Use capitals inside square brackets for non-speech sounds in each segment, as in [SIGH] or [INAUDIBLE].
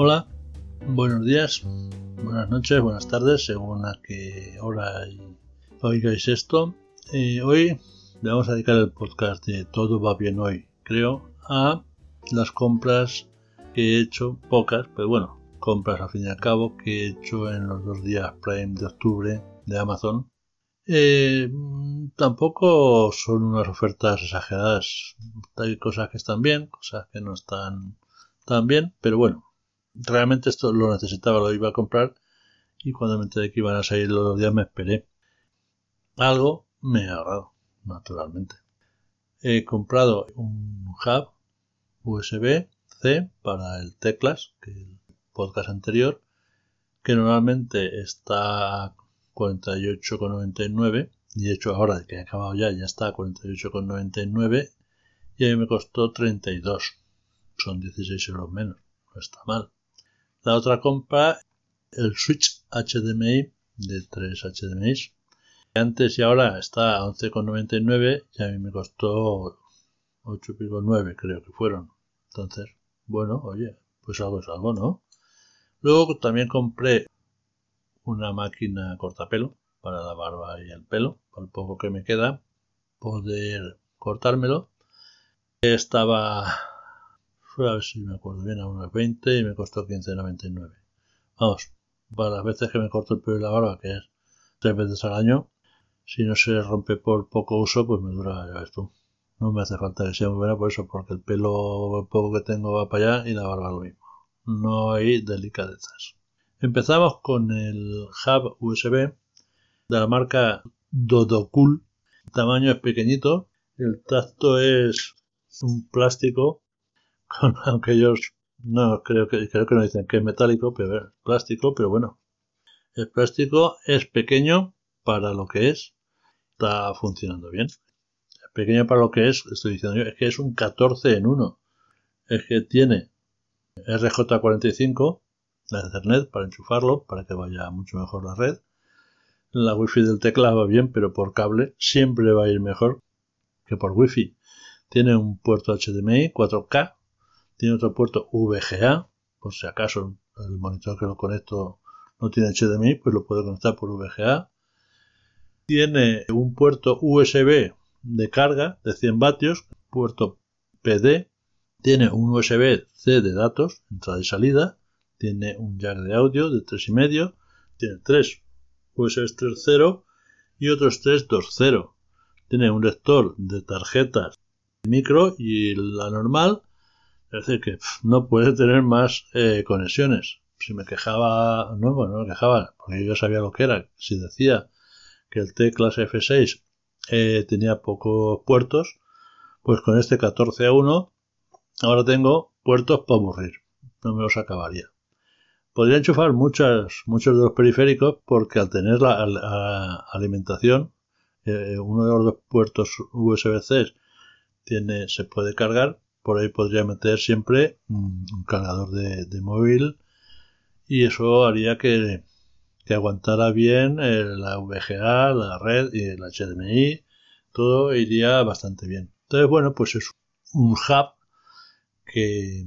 Hola, buenos días, buenas noches, buenas tardes, según a qué hora oigáis esto. Eh, hoy le vamos a dedicar el podcast de Todo va bien hoy, creo, a las compras que he hecho, pocas, pero bueno, compras al fin y al cabo que he hecho en los dos días Prime de octubre de Amazon. Eh, tampoco son unas ofertas exageradas. Hay cosas que están bien, cosas que no están tan bien, pero bueno, realmente esto lo necesitaba, lo iba a comprar y cuando me enteré que iban a salir los días me esperé. Algo me he ahorrado, naturalmente. He comprado un hub USB-C para el teclas, que el podcast anterior, que normalmente está a 48,99 y de hecho ahora que he acabado ya ya está a 48,99 y a mí me costó 32 son 16 euros menos no está mal la otra compra el switch HDMI de 3 HDMI antes y ahora está a 11,99 y a mí me costó 8,9 creo que fueron. Entonces bueno oye pues algo es algo no luego también compré una máquina cortapelo para la barba y el pelo, por el poco que me queda, poder cortármelo. Estaba, a ver si me acuerdo bien, a unos 20 y me costó 15,99. Vamos, para las veces que me corto el pelo y la barba, que es tres veces al año, si no se rompe por poco uso, pues me dura, ya ves tú. No me hace falta que sea muy buena por eso, porque el pelo, el poco que tengo va para allá y la barba lo mismo. No hay delicadezas. Empezamos con el hub USB de la marca Dodokul. El tamaño es pequeñito. El tacto es un plástico, [LAUGHS] aunque ellos no creo que creo que no dicen que es metálico, pero es plástico, pero bueno. El plástico es pequeño para lo que es. Está funcionando bien. Pequeño para lo que es, estoy diciendo yo, es que es un 14 en 1. Es que tiene RJ45 la Ethernet para enchufarlo, para que vaya mucho mejor la red. La wifi del teclado va bien, pero por cable siempre va a ir mejor que por wifi. Tiene un puerto HDMI 4K, tiene otro puerto VGA, por si acaso el monitor que lo conecto no tiene HDMI, pues lo puedo conectar por VGA. Tiene un puerto USB de carga de 100 vatios, puerto PD. Tiene un USB-C de datos, entrada y salida tiene un jack de audio de 3,5, tiene tres USB 3.0 y otros tres 2.0. Tiene un lector de tarjetas micro y la normal, es decir, que no puede tener más eh, conexiones. Si me quejaba, no, bueno, no me quejaba, porque yo sabía lo que era. Si decía que el teclas F6 eh, tenía pocos puertos, pues con este 14 a 1 ahora tengo puertos para aburrir. No me los acabaría podría enchufar muchas, muchos de los periféricos porque al tener la, alimentación, eh, uno de los dos puertos USB-C tiene, se puede cargar, por ahí podría meter siempre un, cargador de, móvil y eso haría que, que aguantara bien la VGA, la red y el HDMI, todo iría bastante bien. Entonces, bueno, pues es un hub que,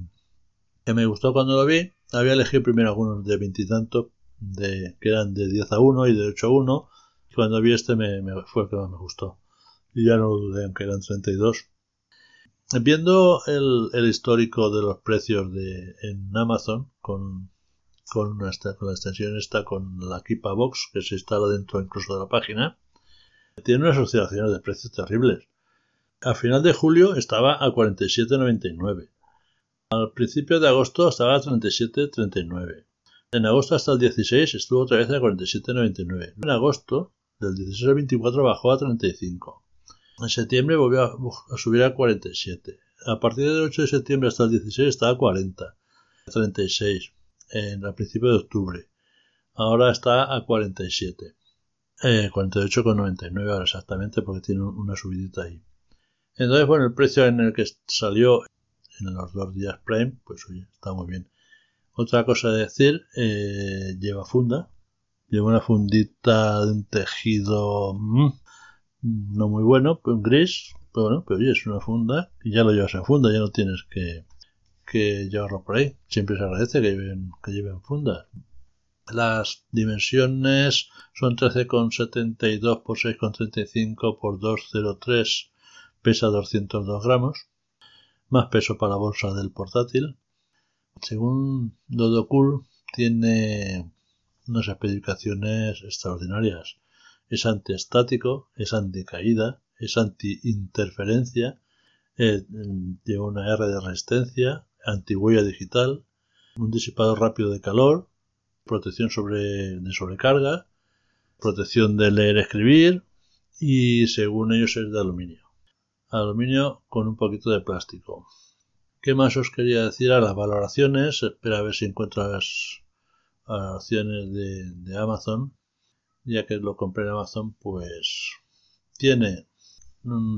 que me gustó cuando lo vi había elegido primero algunos de veintitantos, de, que eran de 10 a 1 y de 8 a 1. Y cuando vi este me, fue el que más me gustó. Y ya no lo dudé, aunque eran 32. Viendo el, histórico de los precios de, en Amazon, con, con, una, con la extensión esta, con la Kipa Box, que se instala dentro incluso de la página, tiene unas oscilaciones de precios terribles. A final de julio estaba a 47,99 al principio de agosto estaba a 37.39. En agosto hasta el 16 estuvo otra vez a 47.99. En agosto, del 16 al 24 bajó a 35. En septiembre volvió a, subir a 47. A partir del 8 de septiembre hasta el 16 estaba a 40. 36. En, a principio de octubre. Ahora está a 47. Eh, 48,99 ahora exactamente porque tiene una subidita ahí. Entonces, bueno, el precio en el que salió en los dos días Prime, pues oye, está muy bien. Otra cosa de decir, eh, lleva funda, lleva una fundita de un tejido mm, no muy bueno, pues gris, pero bueno, pero oye, es una funda y ya lo llevas en funda, ya no tienes que, que llevarlo por ahí. Siempre se agradece que lleven, que fundas. Las dimensiones son 13,72 por 6,35 por 2,03. Pesa 202 gramos. Más peso para la bolsa del portátil. Según Dodocool, tiene unas especificaciones extraordinarias. Es antiestático, es anticaída, es anti-interferencia, eh, lleva una R de resistencia, antihuella digital, un disipador rápido de calor, protección sobre, de sobrecarga, protección de leer escribir y según ellos es de aluminio. Aluminio con un poquito de plástico. ¿Qué más os quería decir a las valoraciones? Espera a ver si encuentro las valoraciones de Amazon. Ya que lo compré en Amazon, pues tiene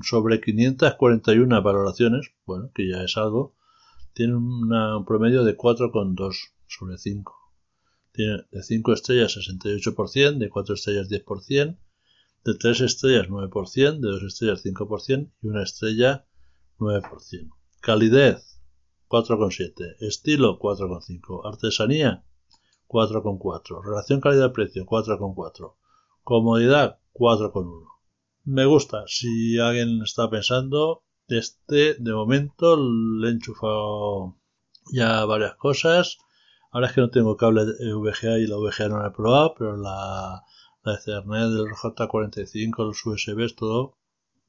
sobre 541 valoraciones, bueno, que ya es algo, tiene un promedio de 4,2 sobre 5. Tiene de 5 estrellas 68%, de 4 estrellas 10%, de 3 estrellas 9%, de 2 estrellas 5% y una estrella 9%. Calidez 4,7. Estilo 4,5. Artesanía 4,4. Relación calidad-precio 4,4. Comodidad 4,1 me gusta. Si alguien está pensando, este de momento le he enchufado ya varias cosas. Ahora es que no tengo cable VGA y la VGA no la he probado, pero la, la Ethernet del J45, los USBs, todo,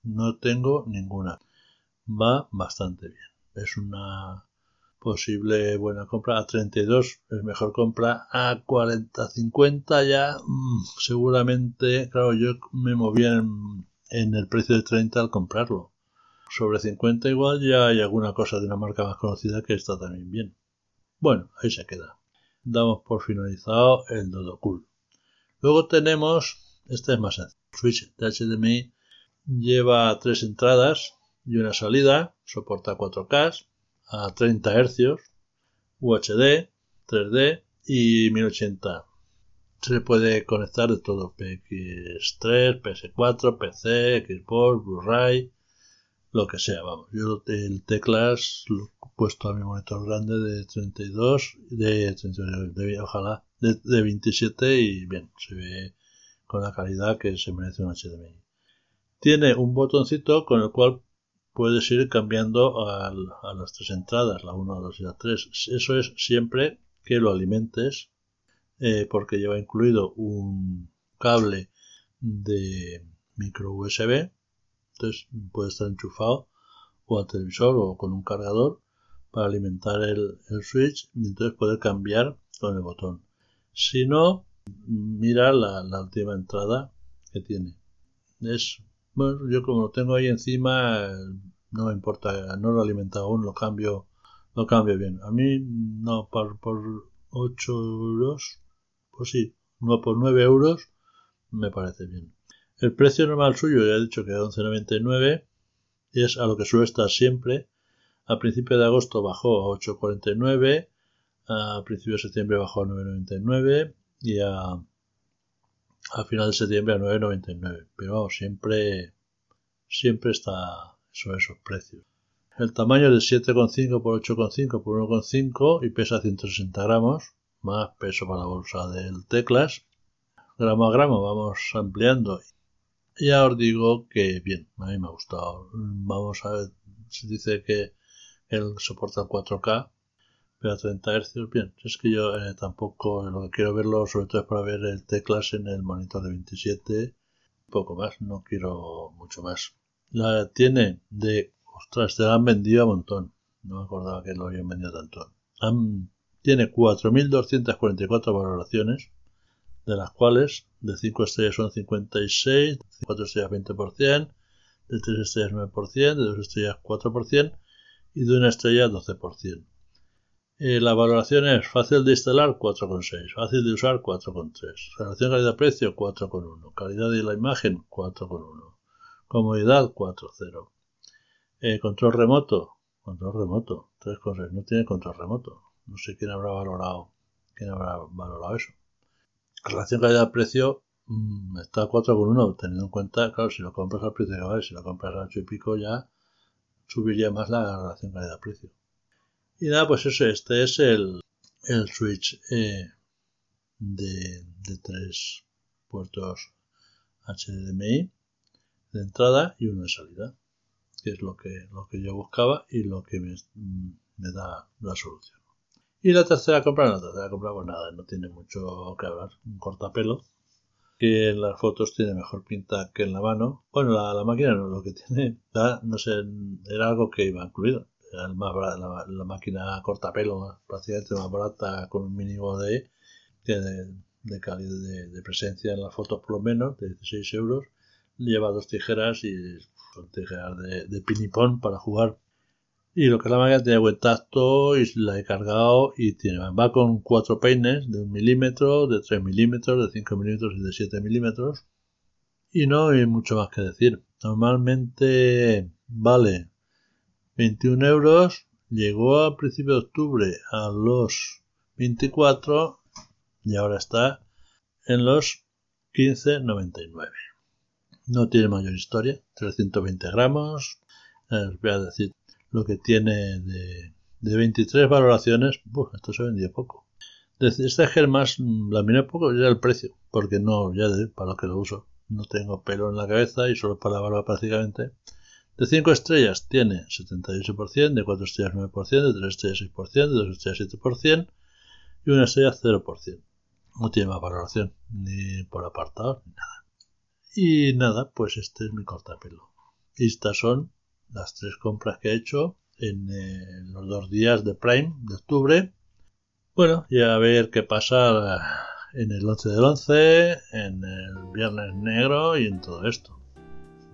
no tengo ninguna. Va bastante bien. Es una posible buena compra. A 32 es mejor compra. A 40, 50 ya mm, seguramente, claro, yo me moví en, en el precio de 30 al comprarlo. Sobre 50 igual ya hay alguna cosa de una marca más conocida que está también bien. Bueno, ahí se queda. Damos por finalizado el Dodo Cool. Luego tenemos, este es más sencillo, Switch de HDMI lleva tres entradas y una salida, soporta 4K, a 30 Hz, UHD, 3D y 1080. Se puede conectar de todo, PX3, PS4, PC, Xbox, Blu-ray, lo que sea, vamos. Yo el teclas lo he puesto a mi monitor grande de 32, de, 32, de ojalá, de, de 27 y bien, se ve con la calidad que se merece un HDMI. Tiene un botoncito con el cual puedes ir cambiando a las tres entradas, la 1, la 2 y la 3. Eso es siempre que lo alimentes, eh, porque lleva incluido un cable de micro USB, entonces puede estar enchufado o al televisor o con un cargador para alimentar el, switch y entonces poder cambiar con el botón. Si no, mira la, la última entrada que tiene. Es bueno, yo como lo tengo ahí encima, no me importa, no lo alimenta aún, lo cambio, lo cambio bien. A mí, no, por, por 8 euros, pues sí, no por 9 euros, me parece bien. El precio normal suyo, ya he dicho que es 11,99, es a lo que suele estar siempre. A principios de agosto bajó a 8,49, a principios de septiembre bajó a 9,99 y a a final de septiembre a 9,99. Pero vamos, siempre, siempre está sobre esos precios. El tamaño es de 7,5 por 8,5 por 1,5 y pesa 160 gramos, más peso para la bolsa del teclas. Gramo a gramo vamos ampliando. Ya os digo que bien, a mí me ha gustado. Vamos a ver, se dice que él soporta 4K, a 30 Hz, bien, es que yo eh, tampoco lo que quiero verlo, sobre todo es para ver el teclas en el monitor de 27, poco más, no quiero mucho más. La tiene de, ostras, te la han vendido a montón, no me acordaba que lo habían vendido tanto. tiene 4.244 valoraciones, de las cuales de 5 estrellas son 56, de 4 estrellas 20%, de 3 estrellas 9%, de 2 estrellas 4% y de una estrella 12%. Eh, la valoración es fácil de instalar 4,6, fácil de usar 4,3, relación calidad-precio 4,1, calidad de la imagen 4,1, comodidad 4,0, eh, control remoto, control remoto. 3,6, no tiene control remoto, no sé quién habrá valorado, quién habrá valorado eso. Relación calidad-precio mm, está 4,1, teniendo en cuenta, claro, si lo compras al precio que vale, si lo compras a 8 y pico ya subiría más la relación calidad-precio. Y nada, pues eso, este es el, el switch eh, de, de tres puertos HDMI de entrada y uno de salida, que es lo que, lo que yo buscaba y lo que me, me da la solución. Y la tercera compra, la tercera compra, pues nada, no tiene mucho que hablar, un cortapelo que en las fotos tiene mejor pinta que en la mano. Bueno, la, máquina no, lo que tiene, no sé, era algo que iba incluido. La, la, máquina cortapelo, prácticamente más barata, con un mínimo de, de, calidad de, presencia en las fotos por lo menos, de 16 euros. Lleva dos tijeras y tijeras de, de pinipón para jugar y lo que la máquina tiene buen tacto y la he cargado y tiene, va con cuatro peines de un milímetro, de 3 milímetros, de 5 milímetros y de 7 milímetros. Y no hay mucho más que decir. Normalmente vale 21 euros. Llegó a principio de octubre a los 24 y ahora está en los 15,99. No tiene mayor historia. 320 gramos. os voy a decir lo que tiene de, de 23 valoraciones, esto se vendía poco. Este es más laminé poco ya el precio, porque no, ya de, para lo que lo uso, no tengo pelo en la cabeza y solo para la barba prácticamente. De 5 estrellas tiene 78%, de 4 estrellas 9%, de 3 estrellas 6%, de 2 estrellas 7% y una estrella 0%. No tiene más valoración, ni por apartado, ni nada. Y nada, pues este es mi cortapelo. Y estas son las tres compras que he hecho en eh, los dos días de Prime de octubre. Bueno, y a ver qué pasa en el 11 del 11, en el Viernes Negro y en todo esto.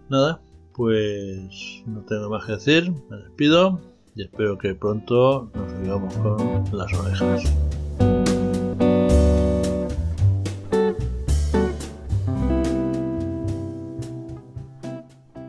Nada, pues no tengo más que decir, me despido y espero que pronto nos veamos con las orejas.